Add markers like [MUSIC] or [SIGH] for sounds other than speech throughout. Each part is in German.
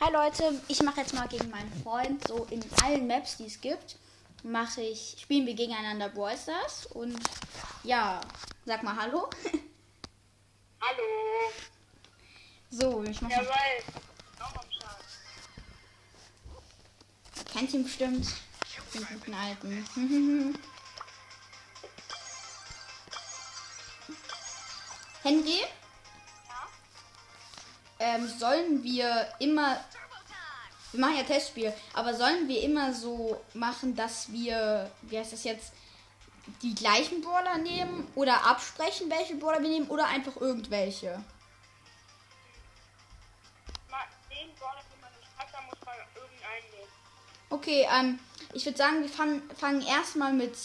Hi Leute, ich mache jetzt mal gegen meinen Freund so in allen Maps, die es gibt, mache ich spielen wir gegeneinander Brawl Stars und ja, sag mal Hallo. [LAUGHS] Hallo. So, ich mache Jawohl. Start. kennt ihn bestimmt. Den guten alten. [LAUGHS] Henry? Ähm, sollen wir immer. Wir machen ja Testspiel, aber sollen wir immer so machen, dass wir, wie heißt das jetzt, die gleichen Brawler nehmen oder absprechen, welche Brawler wir nehmen oder einfach irgendwelche? Mal den Brawler, den man nicht hat, da muss man irgendeinen nehmen. Okay, ähm, ich würde sagen, wir fangen, fangen erstmal mit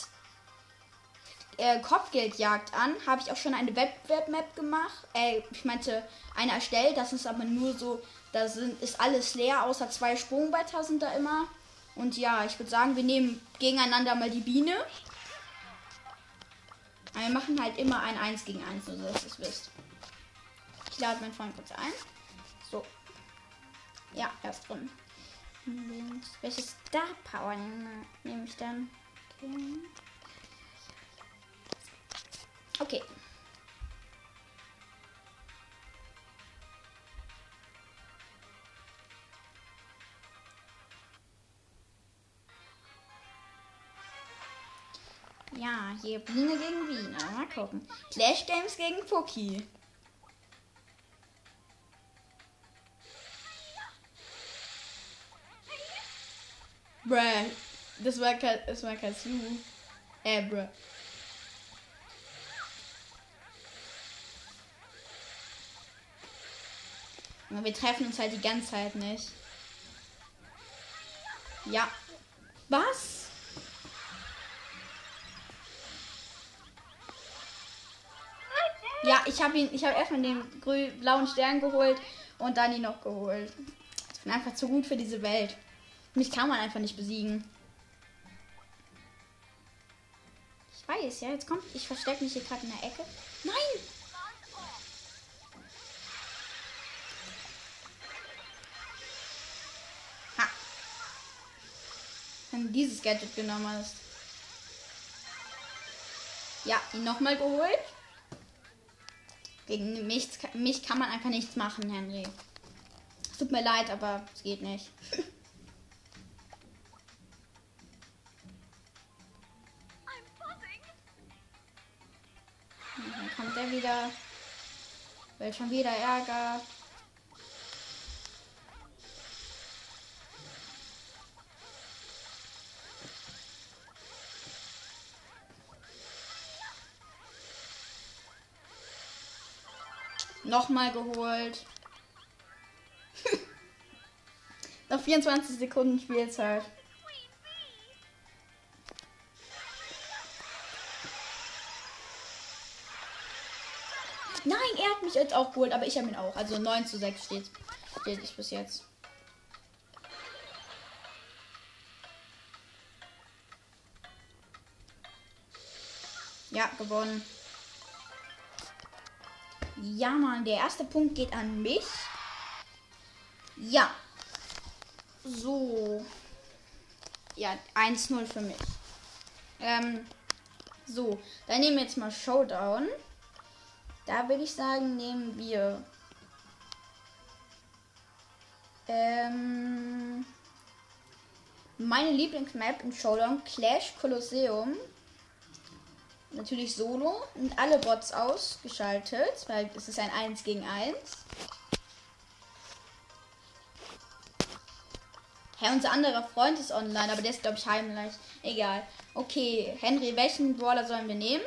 äh, Kopfgeldjagd an. Habe ich auch schon eine Web-Web-Map gemacht. Äh, ich meinte, eine erstellt. Das ist aber nur so, da sind, ist alles leer, außer zwei Sprungbretter sind da immer. Und ja, ich würde sagen, wir nehmen gegeneinander mal die Biene. Aber wir machen halt immer ein 1 gegen 1, nur so dass ihr es wisst. Ich lade meinen Freund kurz ein. So. Ja, er ist drin. Links. Welche Star Power nehme ich dann? Okay. Okay. Ja, hier Biene gegen Biene. Mal gucken. Clash Games gegen Puki. Bruh. Das war kein, das war Sue. Äh, bruh. Aber wir treffen uns halt die ganze Zeit nicht. Ja. Was? Ja, ich habe ihn, ich habe erstmal den grü blauen Stern geholt und dann ihn noch geholt. Ich bin einfach zu gut für diese Welt. Mich kann man einfach nicht besiegen. Ich weiß, ja, jetzt kommt. Ich verstecke mich hier gerade in der Ecke. Nein! Wenn du dieses Gadget genommen hast. Ja, ihn nochmal geholt. Gegen mich, mich kann man einfach nichts machen, Henry. Es tut mir leid, aber es geht nicht. Dann kommt er wieder. Will schon wieder Ärger. Nochmal geholt. [LAUGHS] Noch 24 Sekunden Spielzeit. Nein, er hat mich jetzt auch geholt, aber ich habe ihn auch. Also 9 zu 6 steht, steht ich bis jetzt. Ja, gewonnen. Ja, Mann, der erste Punkt geht an mich. Ja. So. Ja, 1-0 für mich. Ähm, so, dann nehmen wir jetzt mal Showdown. Da würde ich sagen, nehmen wir. Ähm, meine Lieblingsmap im Showdown, Clash Colosseum. Natürlich Solo und alle Bots ausgeschaltet, weil es ist ein 1 gegen 1. Hä, unser anderer Freund ist online, aber der ist, glaube ich, heimlich. Egal. Okay, Henry, welchen Brawler sollen wir nehmen?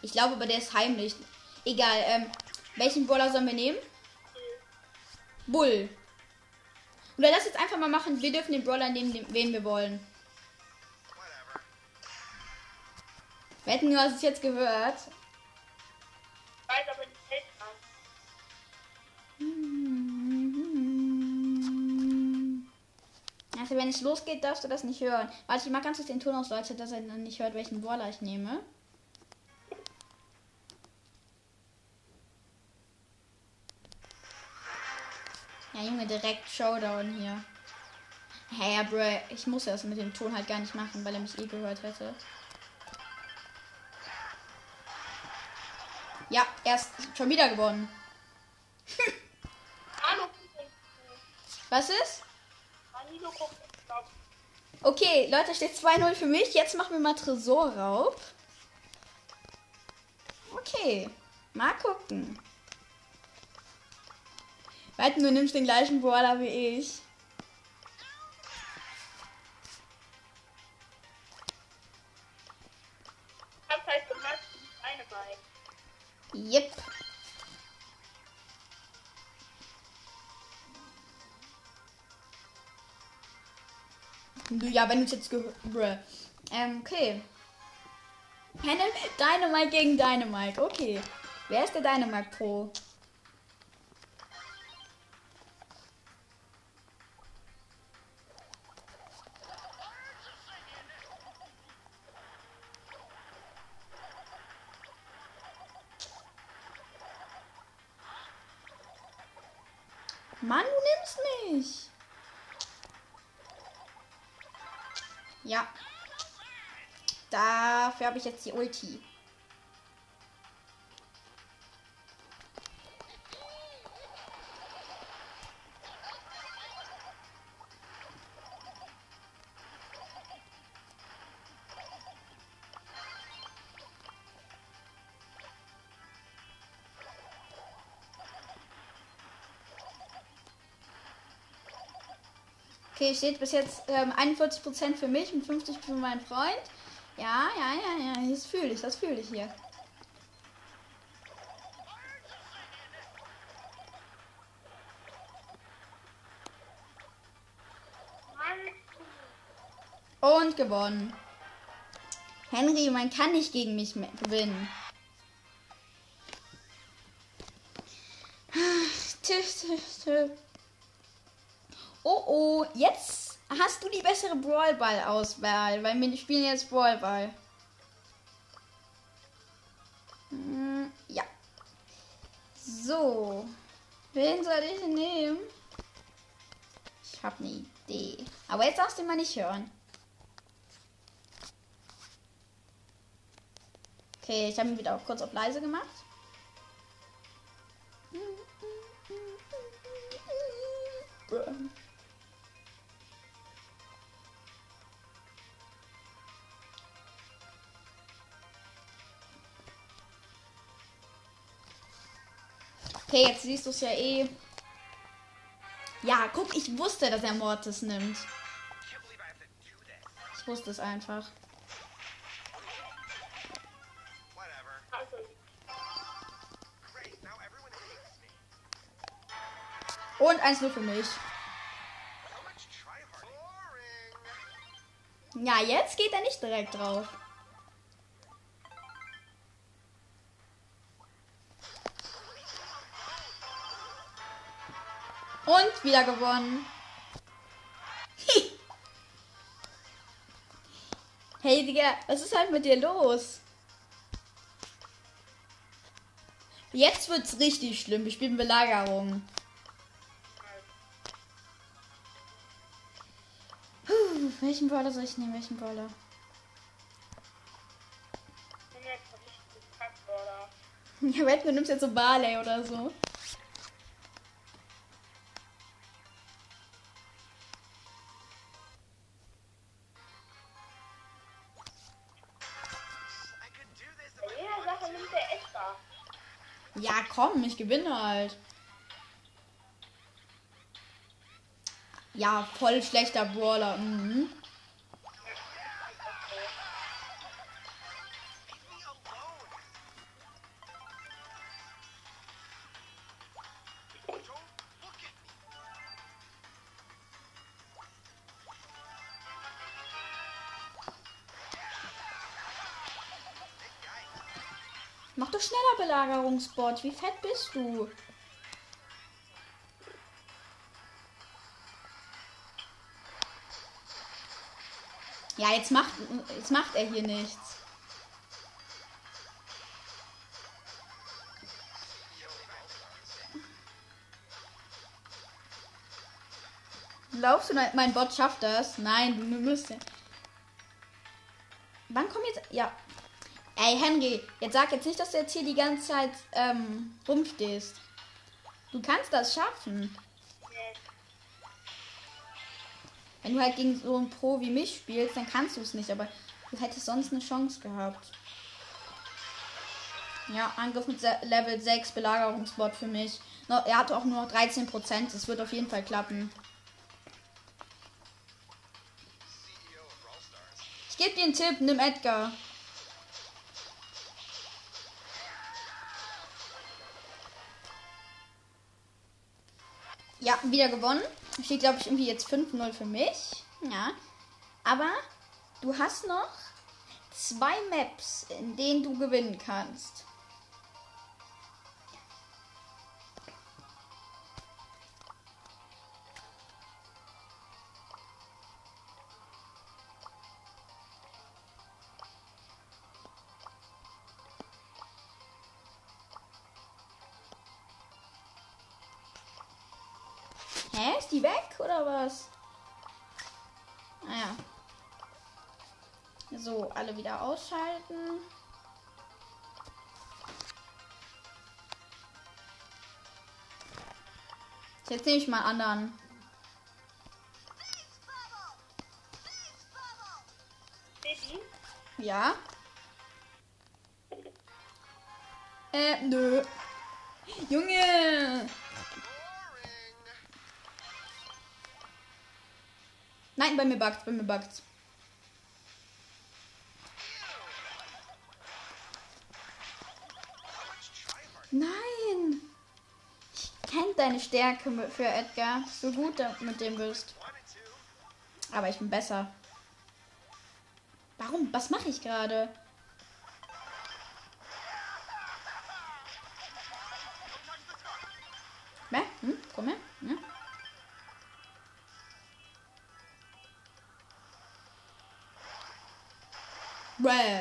Ich glaube, aber der ist heimlich. Egal, ähm, welchen Brawler sollen wir nehmen? Bull. Oder lass jetzt einfach mal machen, wir dürfen den Brawler nehmen, wen wir wollen. Wetten, du hast es jetzt gehört. Ich weiß aber nicht an. Also wenn es losgeht, darfst du das nicht hören. Warte, ich mach ganz kurz den Ton aus, Leute, dass er dann nicht hört, welchen Brawler ich nehme. Ja, Junge, direkt Showdown hier. Hey, Bro, ich muss das mit dem Ton halt gar nicht machen, weil er mich eh gehört hätte. Ja, erst schon wieder gewonnen. [LAUGHS] Was ist? Okay, Leute, steht 2-0 für mich. Jetzt machen wir mal Tresorraub. Okay, mal gucken. Wetten, du nimmst den gleichen Brawler wie ich Ja, wenn du es jetzt gehört. Ähm, okay. Henne, Dynamite gegen Dynamite. Okay. Wer ist der Dynamite Pro? Mann, du nimmst mich. Dafür habe ich jetzt die Ulti. Okay, steht bis jetzt ähm, 41% für mich und 50% für meinen Freund. Ja, ja, ja, ja, das fühle ich, das fühle ich hier. Und gewonnen. Henry, man kann nicht gegen mich gewinnen. Tiff, tiff, tiff. Oh oh, jetzt hast du die bessere Brawlball-Auswahl, weil wir spielen jetzt Brawlball. Hm, ja. So. Wen soll ich nehmen? Ich habe eine Idee. Aber jetzt darfst du mal nicht hören. Okay, ich habe ihn wieder auch kurz auf leise gemacht. Bruh. [LAUGHS] Okay, jetzt siehst du es ja eh. Ja, guck, ich wusste, dass er Mortis nimmt. Ich wusste es einfach. Und eins nur für mich. Ja, jetzt geht er nicht direkt drauf. Und wieder gewonnen. hey, Digga, was ist halt mit dir los? Jetzt wird's richtig schlimm. Wir spielen Belagerung. Puh, welchen Brawler soll ich nehmen? Welchen Brawler? [LAUGHS] Ja, Red, du nimmst jetzt so Barley oder so. Ja, komm, ich gewinne halt. Ja, voll schlechter Brawler. Mhm. Mach doch schneller Belagerungsbot. Wie fett bist du? Ja, jetzt macht, jetzt macht er hier nichts. Glaubst du, mein Bot schafft das? Nein, du musst ja. Wann kommt jetzt. Ja. Ey, Henry, jetzt sag jetzt nicht, dass du jetzt hier die ganze Zeit ähm, rumstehst. Du kannst das schaffen. Wenn du halt gegen so einen Pro wie mich spielst, dann kannst du es nicht, aber du hättest sonst eine Chance gehabt. Ja, Angriff mit Level 6, Belagerungsbot für mich. Er hat auch nur noch 13%, das wird auf jeden Fall klappen. Ich gebe dir einen Tipp, nimm Edgar. Ja, wieder gewonnen. Steht, glaube ich, irgendwie jetzt 5-0 für mich. Ja. Aber du hast noch zwei Maps, in denen du gewinnen kannst. Hä? Ist die weg oder was? Naja. So, alle wieder ausschalten. Jetzt nehme ich mal einen anderen. Ja? Äh, nö. Junge! Nein, bei mir buggt, bei mir buggt. Nein! Ich kenne deine Stärke für Edgar. So gut du mit dem bist. Aber ich bin besser. Warum? Was mache ich gerade? Bäh.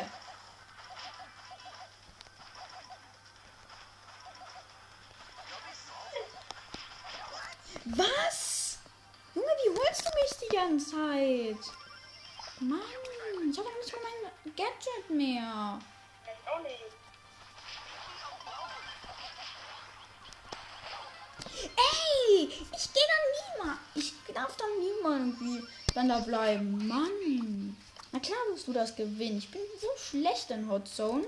Was? Junge, wie holst du mich die ganze Zeit? Mann, ich habe nicht mal mein Gadget mehr. Ey, ich gehe dann niemals. Ich darf dann niemand irgendwie dann da bleiben. Mann. Na klar wirst du das gewinnen. Ich bin so schlecht in Hot Zone.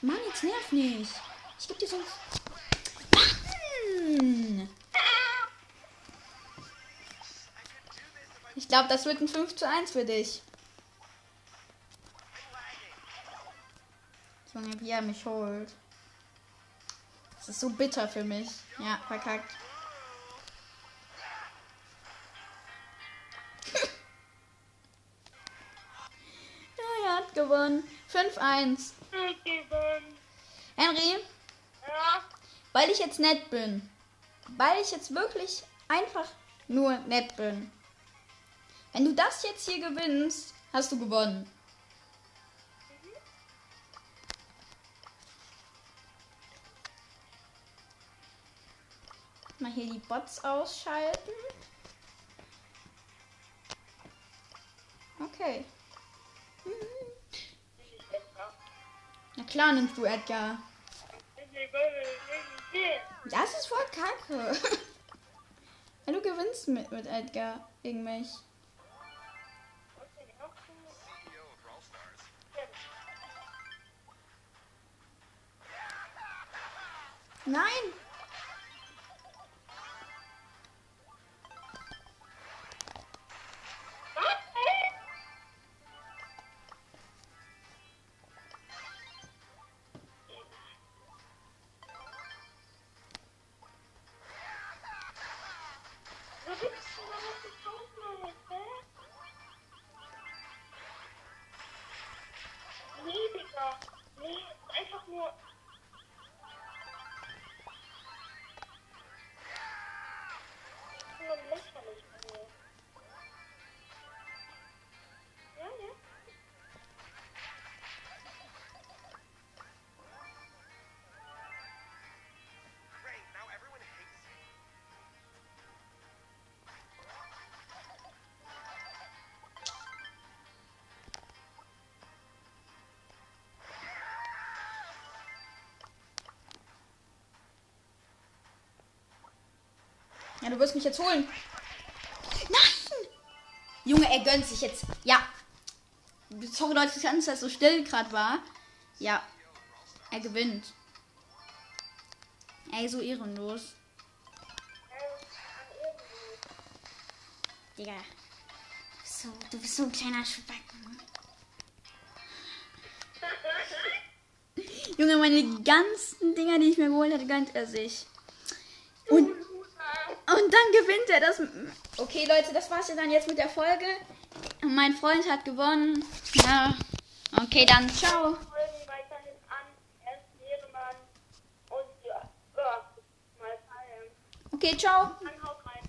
Mann, jetzt nerv nicht. Ich geb dir sonst. Mann. Ich glaube, das wird ein 5 zu 1 für dich. Junge, wie er mich holt. Das ist so bitter für mich. Ja, verkackt. 5-1. Ich gewonnen. Henry, Ja. weil ich jetzt nett bin. Weil ich jetzt wirklich einfach nur nett bin. Wenn du das jetzt hier gewinnst, hast du gewonnen. Mal hier die Bots ausschalten. Okay. Mhm. Na klar nimmst du Edgar. Das ist voll kacke. [LAUGHS] Ja, du gewinnst mit, mit Edgar gegen mich. Nein! Nee, Digga. Nee, Ja, du wirst mich jetzt holen. Nein! Junge, er gönnt sich jetzt. Ja. Sorry, Leute, dass das so still gerade war. Ja. Er gewinnt. Ey, so ehrenlos. Digga. So, du bist so ein kleiner Spacken. Junge, meine ganzen Dinger, die ich mir geholt hatte, gönnt er sich. Gewinnt er das. Okay, Leute, das war's ja dann jetzt mit der Folge. Mein Freund hat gewonnen. Ja. Okay, dann ciao. Okay, ciao.